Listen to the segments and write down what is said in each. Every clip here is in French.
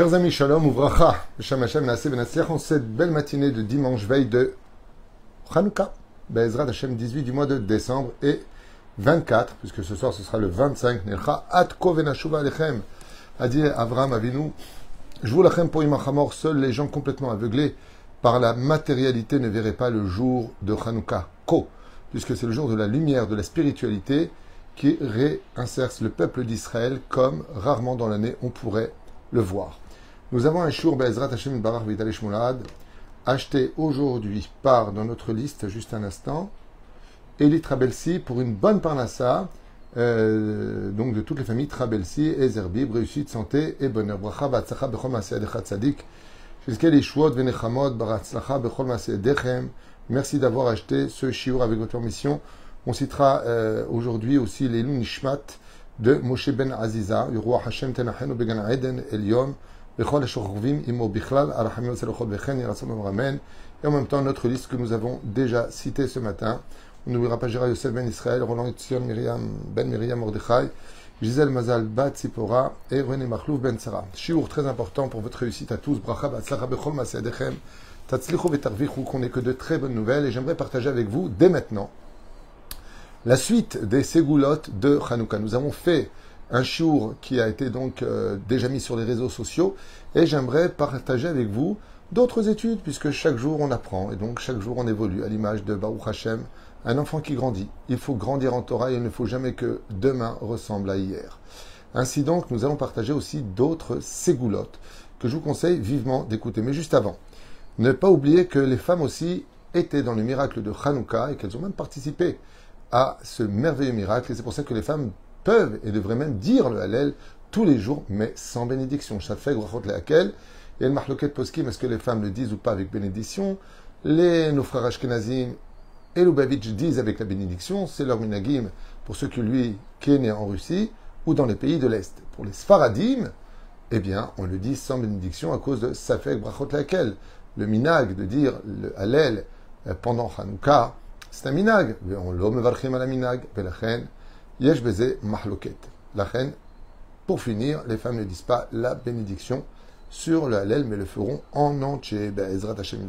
Chers amis, shalom, ouvracha, Hashem Hashem, en cette belle matinée de dimanche, veille de Hanouka, Be'ezrat Hashem, 18 du mois de décembre, et 24, puisque ce soir ce sera le 25, Nelcha, Atko Venashuva Alechem, a dit Avram Avinu, je lachem pour Imachamor, seuls les gens complètement aveuglés par la matérialité ne verraient pas le jour de Hanouka, Ko, puisque c'est le jour de la lumière, de la spiritualité, qui réinserce le peuple d'Israël comme rarement dans l'année on pourrait le voir. Nous avons un Shur Be'ezrat Hashem Moulad, acheté aujourd'hui par, dans notre liste, juste un instant, Elie Trabelsi pour une bonne parnassa, euh, donc de toutes les familles Trabelsi, Ezerbib, réussite, santé et bonheur. Bracha, Bechol Adechat Tzadik, jusqu'à Venechamot, Bechol Maseh Dechem. Merci d'avoir acheté ce shiur avec votre permission. On citera euh, aujourd'hui aussi les Nishmat de Moshe ben Aziza, du roi Hashem Tenachenu Began Eden Elion, Et en même temps notre liste que nous avons déjà citée ce matin. On n'oubliera pas Gérard Yosef ben Israël, Roland Etzion Miriam ben Miriam Mordechai, Gisèle Mazal Bat Sipora et René Machlouf ben Sarah. Chiour très important pour votre réussite à tous. Bracha Batzlacha Bechol Masedechem, Tatzlichu Vetarvichu, qu'on n'ait que de très bonnes nouvelles et j'aimerais partager avec vous dès maintenant la suite des ségoulottes de Hanouka. Nous avons fait un shour qui a été donc euh, déjà mis sur les réseaux sociaux et j'aimerais partager avec vous d'autres études puisque chaque jour on apprend et donc chaque jour on évolue à l'image de Baruch Hashem, un enfant qui grandit. Il faut grandir en Torah et il ne faut jamais que demain ressemble à hier. Ainsi donc, nous allons partager aussi d'autres ségoulottes que je vous conseille vivement d'écouter. Mais juste avant, ne pas oublier que les femmes aussi étaient dans le miracle de Hanouka et qu'elles ont même participé à ce merveilleux miracle. Et c'est pour ça que les femmes peuvent et devraient même dire le Hallel tous les jours, mais sans bénédiction. Ça fait laquelle et le marloquet poskim, est-ce que les femmes le disent ou pas avec bénédiction? Les nos frères Ashkenazim et Lubavitch disent avec la bénédiction, c'est leur minagim pour ceux qui lui qui est né en Russie ou dans les pays de l'Est. Pour les Sfaradim, eh bien, on le dit sans bénédiction à cause de Safek Brachot laquelle le minag de dire le Hallel pendant Hanouka, c'est un minag. On l'homme varchim à la minag. Yesh beze. La reine, pour finir, les femmes ne disent pas la bénédiction sur le halel, mais le feront en entier. Ezrat Hashem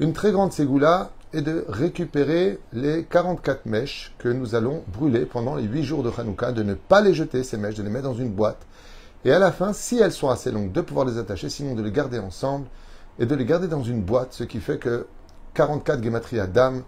Une très grande ségoula est de récupérer les 44 mèches que nous allons brûler pendant les 8 jours de Hanouka, de ne pas les jeter, ces mèches, de les mettre dans une boîte. Et à la fin, si elles sont assez longues, de pouvoir les attacher, sinon de les garder ensemble et de les garder dans une boîte, ce qui fait que 44 gematria d'âme,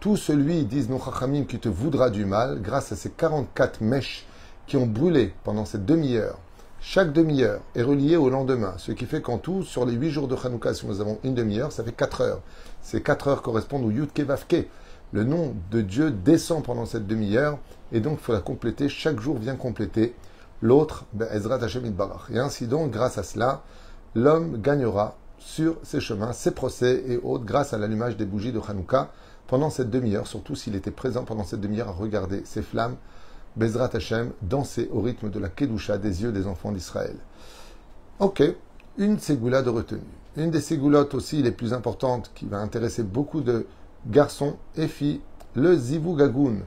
tout celui, disent nos chachamim, qui te voudra du mal, grâce à ces 44 mèches qui ont brûlé pendant cette demi-heure, chaque demi-heure est reliée au lendemain, ce qui fait qu'en tout, sur les 8 jours de Hanouka, si nous avons une demi-heure, ça fait 4 heures. Ces 4 heures correspondent au Yud Vavke. Le nom de Dieu descend pendant cette demi-heure, et donc il faut la compléter, chaque jour vient compléter l'autre, ben, Ezrat Hashem Barach. Et ainsi donc, grâce à cela, l'homme gagnera sur ses chemins, ses procès et autres, grâce à l'allumage des bougies de Hanouka, pendant cette demi-heure, surtout s'il était présent pendant cette demi-heure à regarder ces flammes, Bezrat Hashem, danser au rythme de la Kedusha des yeux des enfants d'Israël. Ok, une ségoula de retenue. Une des ségoulottes aussi les plus importantes qui va intéresser beaucoup de garçons et filles, le Zivu Gagoun.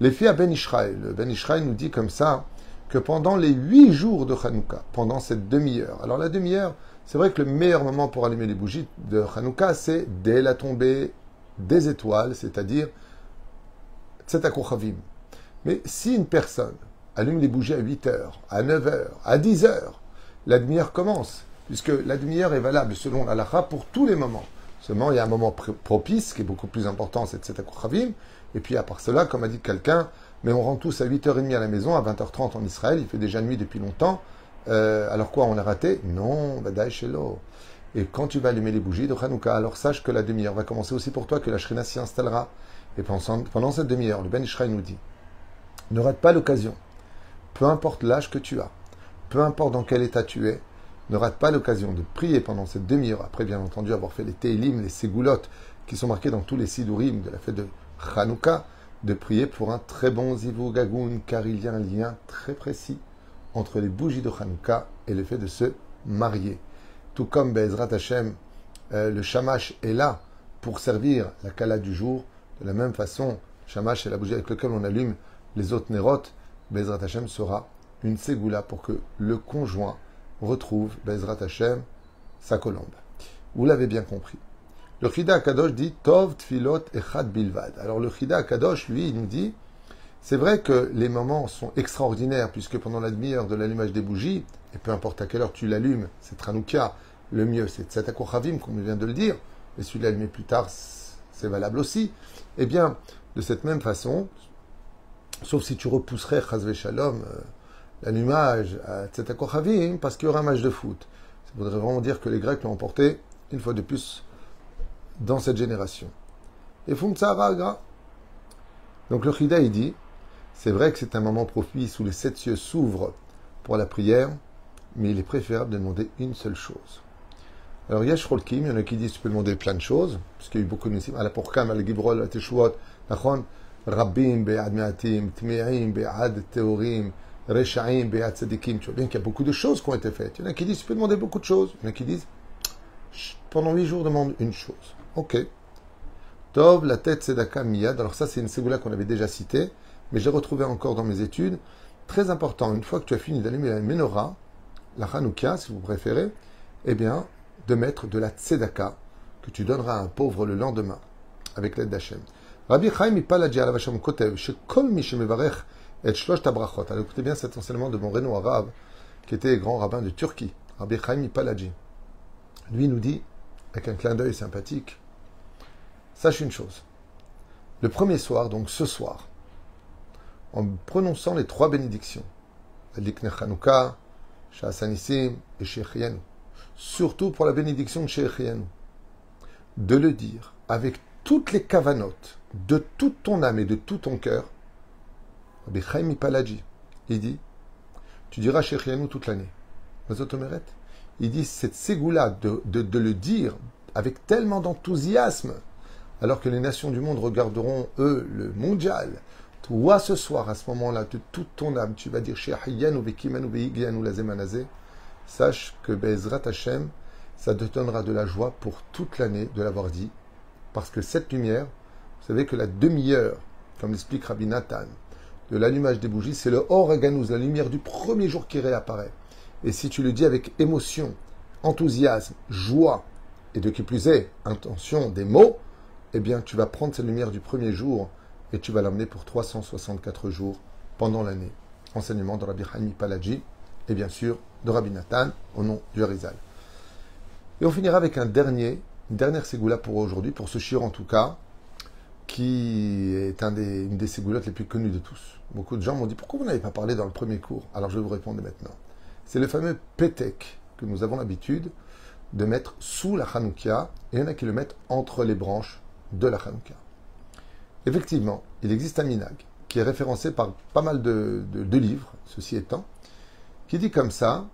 Les filles à Ben Israël. Ben Israël nous dit comme ça que pendant les huit jours de Hanouka, pendant cette demi-heure, alors la demi-heure, c'est vrai que le meilleur moment pour allumer les bougies de Hanouka, c'est dès la tombée des étoiles, c'est-à-dire Tzetakochavim. Mais si une personne allume les bougies à 8 heures, à 9 heures, à 10 heures, la demi-heure commence, puisque la demi-heure est valable selon l'alaha pour tous les moments. Seulement, il y a un moment propice qui est beaucoup plus important, c'est Tzetakochavim. Et puis, à part cela, comme a dit quelqu'un, mais on rentre tous à 8h30 à la maison, à 20h30 en Israël, il fait déjà nuit depuis longtemps. Euh, alors quoi, on a raté? Non, Badaï Shelo. Et quand tu vas allumer les bougies de Hanouka, alors sache que la demi-heure va commencer aussi pour toi, que la Shrina s'y installera. Et pendant, cette demi-heure, le Ben Ishraï nous dit ne rate pas l'occasion. Peu importe l'âge que tu as, peu importe dans quel état tu es, ne rate pas l'occasion de prier pendant cette demi-heure, après bien entendu avoir fait les Teilim, les Ségoulottes, qui sont marqués dans tous les Sidurim de la fête de Hanouka, de prier pour un très bon Zivu Gagoun, car il y a un lien très précis entre les bougies de Hanouka et le fait de se marier. Tout comme Bezrat Hashem, euh, le shamash est là pour servir la kala du jour. De la même façon, shamash est la bougie avec laquelle on allume les autres nérotes. Bezrat Hashem sera une ségoula pour que le conjoint retrouve Bezrat Hashem, sa colombe. Vous l'avez bien compris. Le Chida Akadosh dit Tov Tfilot Echad Bilvad. Alors le Chida Akadosh, lui, il nous dit c'est vrai que les moments sont extraordinaires, puisque pendant la demi-heure de l'allumage des bougies, et peu importe à quelle heure tu l'allumes, c'est Tranouka, le mieux c'est Tzatako Chavim, comme vient de le dire, et celui l'allumer plus tard, c'est valable aussi. Eh bien, de cette même façon, sauf si tu repousserais Chazve Shalom, euh, l'allumage à Tzatako Chavim, parce qu'il y aura un match de foot. Ça voudrait vraiment dire que les Grecs l'ont emporté, une fois de plus, dans cette génération. Et Fumtsara Donc le Chida, il dit, c'est vrai que c'est un moment propice où les sept cieux s'ouvrent pour la prière, mais il est préférable de demander une seule chose. Alors, Yesh Rolkim, il y en a qui disent tu peux demander plein de choses, parce qu'il y a eu beaucoup de mitzvot. pour Kam, al Gibrol, al Teshuot, Nachon, Rabbim, Be'ad Me'atim, Be'ad Teorim, Reshaim, Be'ad Tzadikim. Tu vois bien qu'il y a beaucoup de choses qui ont été faites. Il y en a qui disent tu peux demander beaucoup de choses. Il y en a qui disent pendant huit jours, demande une chose. Ok. Tov, la tête Sedaka Miyad. Alors, ça, c'est une ségoula qu'on avait déjà citée mais j'ai retrouvé encore dans mes études, très important, une fois que tu as fini d'allumer la menorah, la Hanouka, si vous préférez, eh bien, de mettre de la tzedaka que tu donneras à un pauvre le lendemain, avec l'aide d'Hachem. Rabbi Chaim Ipalaji Alavasham Kotev, Shekol Mishemevarech et Shlosh Tabrachot. Alors écoutez bien cet enseignement de mon réno arabe, qui était grand rabbin de Turquie, Rabbi Chaim Ipalaji. Lui nous dit, avec un clin d'œil sympathique, sache une chose. Le premier soir, donc ce soir, en prononçant les trois bénédictions. Chanukah, Shasanissim et. Surtout pour la bénédiction de Shechianu. De le dire avec toutes les cavanotes, de toute ton âme et de tout ton cœur. Il dit Tu diras Shechianu toute l'année. Il dit cette ségoula de, de, de le dire avec tellement d'enthousiasme, alors que les nations du monde regarderont, eux, le mondial, toi, ce soir, à ce moment-là, de toute ton âme, tu vas dire Sache que Bezrat Hashem, ça te donnera de la joie pour toute l'année de l'avoir dit. Parce que cette lumière, vous savez que la demi-heure, comme l'explique Rabbi Nathan, de l'allumage des bougies, c'est le Oraganouz, la lumière du premier jour qui réapparaît. Et si tu le dis avec émotion, enthousiasme, joie, et de qui plus est, intention des mots, eh bien, tu vas prendre cette lumière du premier jour et tu vas l'amener pour 364 jours pendant l'année. Enseignement de Rabbi Haimi Palaji et bien sûr de Rabbi Nathan au nom du Harizal. Et on finira avec un dernier, une dernière ségoula pour aujourd'hui, pour ce shir en tout cas, qui est une des ségoulottes les plus connues de tous. Beaucoup de gens m'ont dit pourquoi vous n'avez pas parlé dans le premier cours? Alors je vais vous répondre maintenant. C'est le fameux Petek que nous avons l'habitude de mettre sous la Hanoukia, et il y en a qui le mettent entre les branches de la Hanoukia. Effectivement, il existe un minag qui est référencé par pas mal de, livres, ceci étant, qui dit comme ça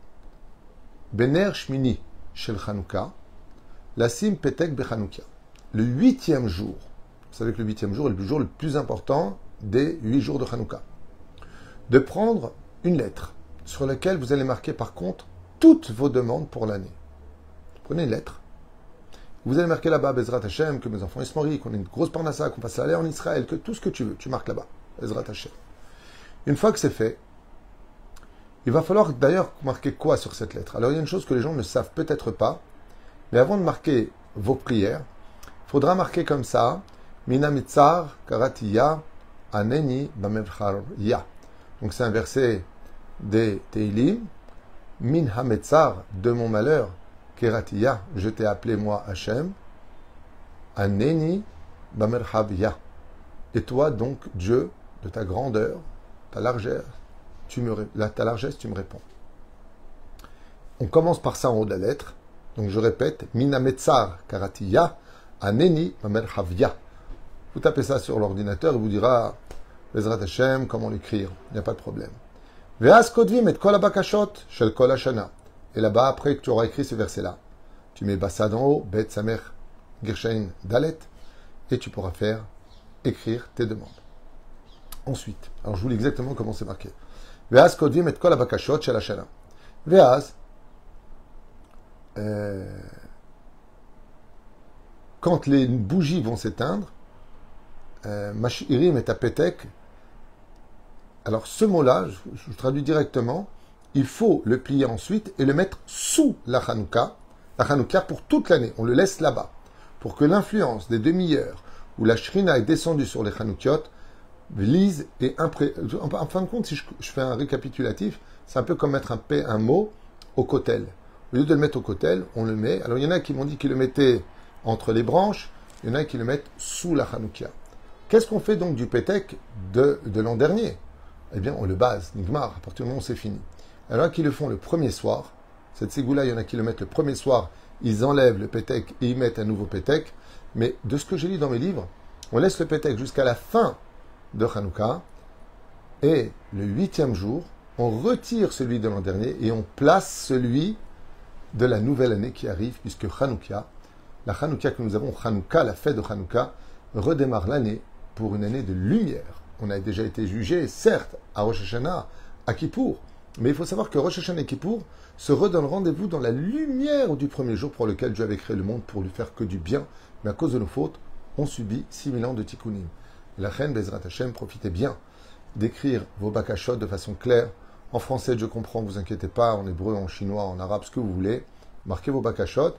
Bener Shmini Shel Chanukah, la Sim Petek Bechanouka. Le huitième jour, vous savez que le huitième jour est le jour le plus important des huit jours de Chanukah, de prendre une lettre sur laquelle vous allez marquer par contre toutes vos demandes pour l'année. Prenez une lettre, vous allez marquer là-bas, Bezrat Hashem, que mes enfants se marient, qu'on ait une grosse parnassa, qu'on fasse aller en Israël, que tout ce que tu veux, tu marques là-bas, Bezrat Hashem. Une fois que c'est fait, il va falloir d'ailleurs marquer quoi sur cette lettre? Alors il y a une chose que les gens ne savent peut-être pas, mais avant de marquer vos prières, il faudra marquer comme ça, Mina mitzar karatiya aneni ya. Donc c'est un verset des Teilim, Min hametzar, de mon malheur, Keratiya, je t'ai appelé moi Hachem, Aneni Bamerhavya. Et toi donc, Dieu, de ta grandeur, ta largesse, tu me réponds. On commence par ça en haut de la lettre. Donc je répète, Minametzar Karatiya, Aneni Bamerhavya. Vous tapez ça sur l'ordinateur, il vous dira, Bezrat Hashem, comment l'écrire, il n'y a pas de problème. Veas kodvim et kol shel kol et là-bas, après que tu auras écrit ce verset-là, tu mets Bassad en haut, Bet Samer Gershain Dalet, et tu pourras faire écrire tes demandes. Ensuite, alors je vous lis exactement comment c'est marqué. Veaz kodvim et kol abakashot shel hashana. Euh, quand les bougies vont s'éteindre, euh, Mashirim et Apetek, alors ce mot-là, je traduis directement, il faut le plier ensuite et le mettre sous la Hanouka, la Hanouka pour toute l'année. On le laisse là-bas pour que l'influence des demi-heures où la Shrina est descendue sur les Hanoukiot lise et impré... En fin de compte, si je, fais un récapitulatif, c'est un peu comme mettre un, un mot au cotel. Au lieu de le mettre au cotel, on le met. Alors il y en a qui m'ont dit qu'ils le mettaient entre les branches, il y en a qui le mettent sous la Hanoukia. Qu'est-ce qu'on fait donc du pétek de, de l'an dernier? Eh bien, on le base, Nigmar, à partir du moment où c'est fini. Alors qu'ils le font le premier soir, cette ségoula, il y en a qui le mettent le premier soir, ils enlèvent le pétek et ils mettent un nouveau pétek. Mais de ce que j'ai lu dans mes livres, on laisse le pétek jusqu'à la fin de Hanouka, et le huitième jour, on retire celui de l'an dernier et on place celui de la nouvelle année qui arrive, puisque Hanouka, la Hanouka que nous avons, Hanouka, la fête de Hanouka, redémarre l'année pour une année de lumière. On a déjà été jugé, certes, à Rosh Hashanah, à Kippour, mais il faut savoir que Rosh Hashanah et Kippour se redonnent rendez-vous dans la lumière du premier jour pour lequel Dieu avait créé le monde pour lui faire que du bien, mais à cause de nos fautes, on subit 6000 ans de tikkunim. La reine Bezrat Hashem, profitez bien d'écrire vos bakashot de façon claire. En français, je comprends, vous inquiétez pas, en hébreu, en chinois, en arabe, ce que vous voulez. Marquez vos bakashot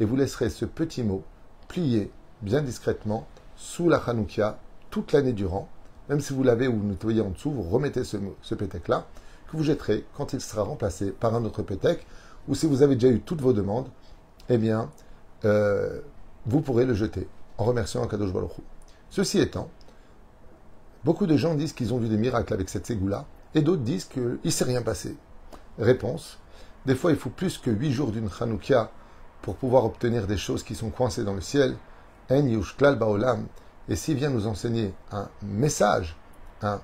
et vous laisserez ce petit mot plié bien discrètement sous la Hanoukia toute l'année durant. Même si vous l'avez ou vous nettoyez en dessous, vous remettez ce, ce pétec-là, que vous jetterez quand il sera remplacé par un autre pétec, ou si vous avez déjà eu toutes vos demandes, eh bien, euh, vous pourrez le jeter en remerciant Akadosh Baruch Ceci étant, beaucoup de gens disent qu'ils ont vu des miracles avec cette ségoula, et d'autres disent qu'il ne s'est rien passé. Réponse, des fois il faut plus que huit jours d'une Hanoukia pour pouvoir obtenir des choses qui sont coincées dans le ciel. En et s'il vient nous enseigner un message, un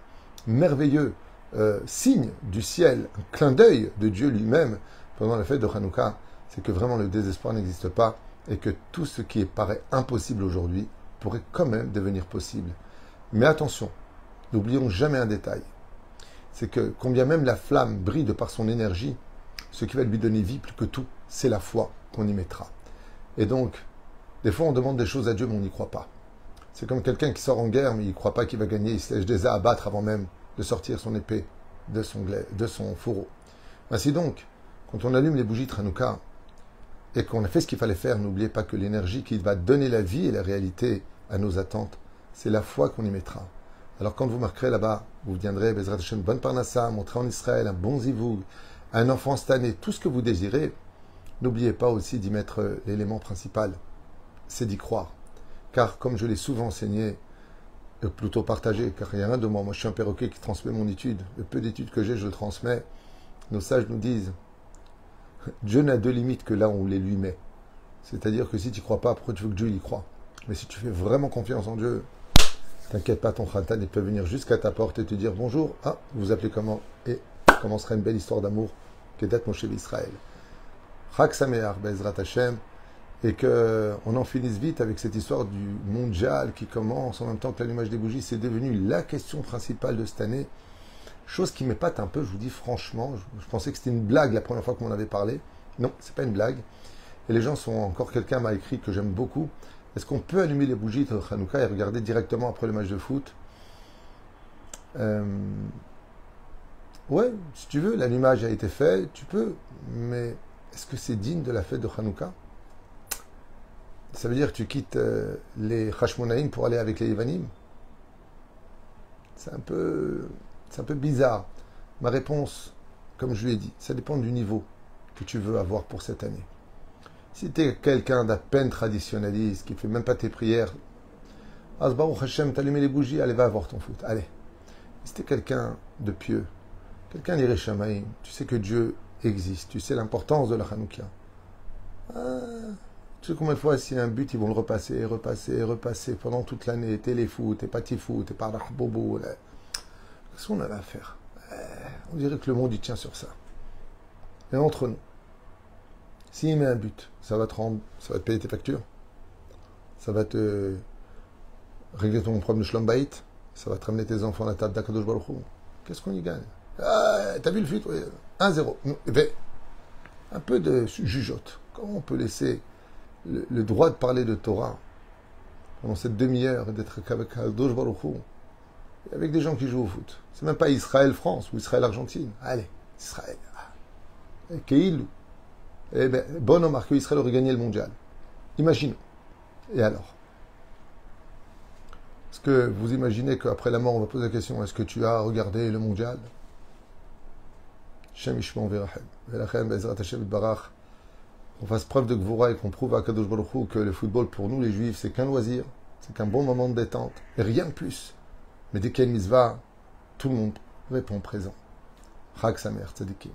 merveilleux euh, signe du ciel, un clin d'œil de Dieu lui-même pendant la fête de Hanouka, c'est que vraiment le désespoir n'existe pas et que tout ce qui paraît impossible aujourd'hui pourrait quand même devenir possible. Mais attention, n'oublions jamais un détail. C'est que combien même la flamme brille par son énergie, ce qui va lui donner vie plus que tout, c'est la foi qu'on y mettra. Et donc, des fois on demande des choses à Dieu mais on n'y croit pas. C'est comme quelqu'un qui sort en guerre, mais il ne croit pas qu'il va gagner. Il se déjà abattre avant même de sortir son épée de son, de son fourreau. Ainsi donc, quand on allume les bougies Tranouka et qu'on a fait ce qu'il fallait faire, n'oubliez pas que l'énergie qui va donner la vie et la réalité à nos attentes, c'est la foi qu'on y mettra. Alors quand vous marquerez là-bas, vous viendrez, Bezrat une bonne parnassa, montrer en Israël un bon zivoug, un enfant stané, tout ce que vous désirez, n'oubliez pas aussi d'y mettre l'élément principal, c'est d'y croire. Car, comme je l'ai souvent enseigné, euh, plutôt partagé, car il n'y a rien de moi. Moi, je suis un perroquet qui transmet mon étude. Le peu d'études que j'ai, je le transmets. Nos sages nous disent Dieu n'a de limites que là où on les lui met. C'est-à-dire que si tu crois pas, pourquoi tu veux que Dieu y croit Mais si tu fais vraiment confiance en Dieu, t'inquiète pas, ton khatan, il peut venir jusqu'à ta porte et te dire bonjour. Ah, vous appelez comment? Et commencera une belle histoire d'amour qui est d'être mon chef Israël. Chak Sameach, Bezrat Hashem et qu'on en finisse vite avec cette histoire du mondial qui commence en même temps que l'allumage des bougies. C'est devenu la question principale de cette année. Chose qui m'épate un peu, je vous dis franchement. Je, pensais que c'était une blague la première fois qu'on en avait parlé. Non, c'est pas une blague. Et les gens sont encore, quelqu'un m'a écrit que j'aime beaucoup. Est-ce qu'on peut allumer les bougies de Hanouka et regarder directement après le match de foot? Euh, Ouais, si tu veux, l'allumage a été fait, tu peux. Mais est-ce que c'est digne de la fête de Hanouka? Ça veut dire que tu quittes euh, les Hashmonaïm pour aller avec les Ivanim C'est un, peu, un peu bizarre. Ma réponse, comme je lui ai dit, ça dépend du niveau que tu veux avoir pour cette année. Si tu es quelqu'un d'à peine traditionnaliste, qui ne fait même pas tes prières, Asbaru Hashem, t'allumer les bougies, allez, va avoir ton foot. Allez. Si tu quelqu'un de pieux, quelqu'un d'Irishamaïm, tu sais que Dieu existe, tu sais l'importance de la Hanoukia. Ah, tu sais combien de fois, s'il y a un but, ils vont le repasser, repasser, repasser pendant toute l'année. Téléfoot, et patifoot, et bobo. Qu'est-ce qu'on avait à faire? Eh, On dirait que le monde, il tient sur ça. Et entre nous, s'il met un but, ça va te rendre, ça va te payer tes factures, ça va te régler ton problème de schlombait, ça va te ramener tes enfants à la table d'Akadosh Baruch Qu'est-ce qu'on y gagne? Ah, T'as vu le fut 1-0. Un peu de jugeote. Comment on peut laisser le, droit de parler de Torah pendant cette demi-heure et d'être avec Kadosh avec des gens qui jouent au foot. C'est même pas Israël-France ou Israël-Argentine. Allez, Israël. Et Keilou. Eh bien, bon Omar, que Israël aurait gagné le mondial. Imaginons. Et alors? Est-ce que vous imaginez qu'après la mort, on va poser la question est-ce que tu as regardé le mondial? Verachem. Verachem, Barach. On fasse preuve de Gvura et qu'on prouve à Kadosh Baruch que le football, pour nous, les juifs, c'est qu'un loisir, c'est qu'un bon moment de détente, et rien de plus. Mais dès qu'il y a tout le monde répond présent. Chag Samer Tzadikim.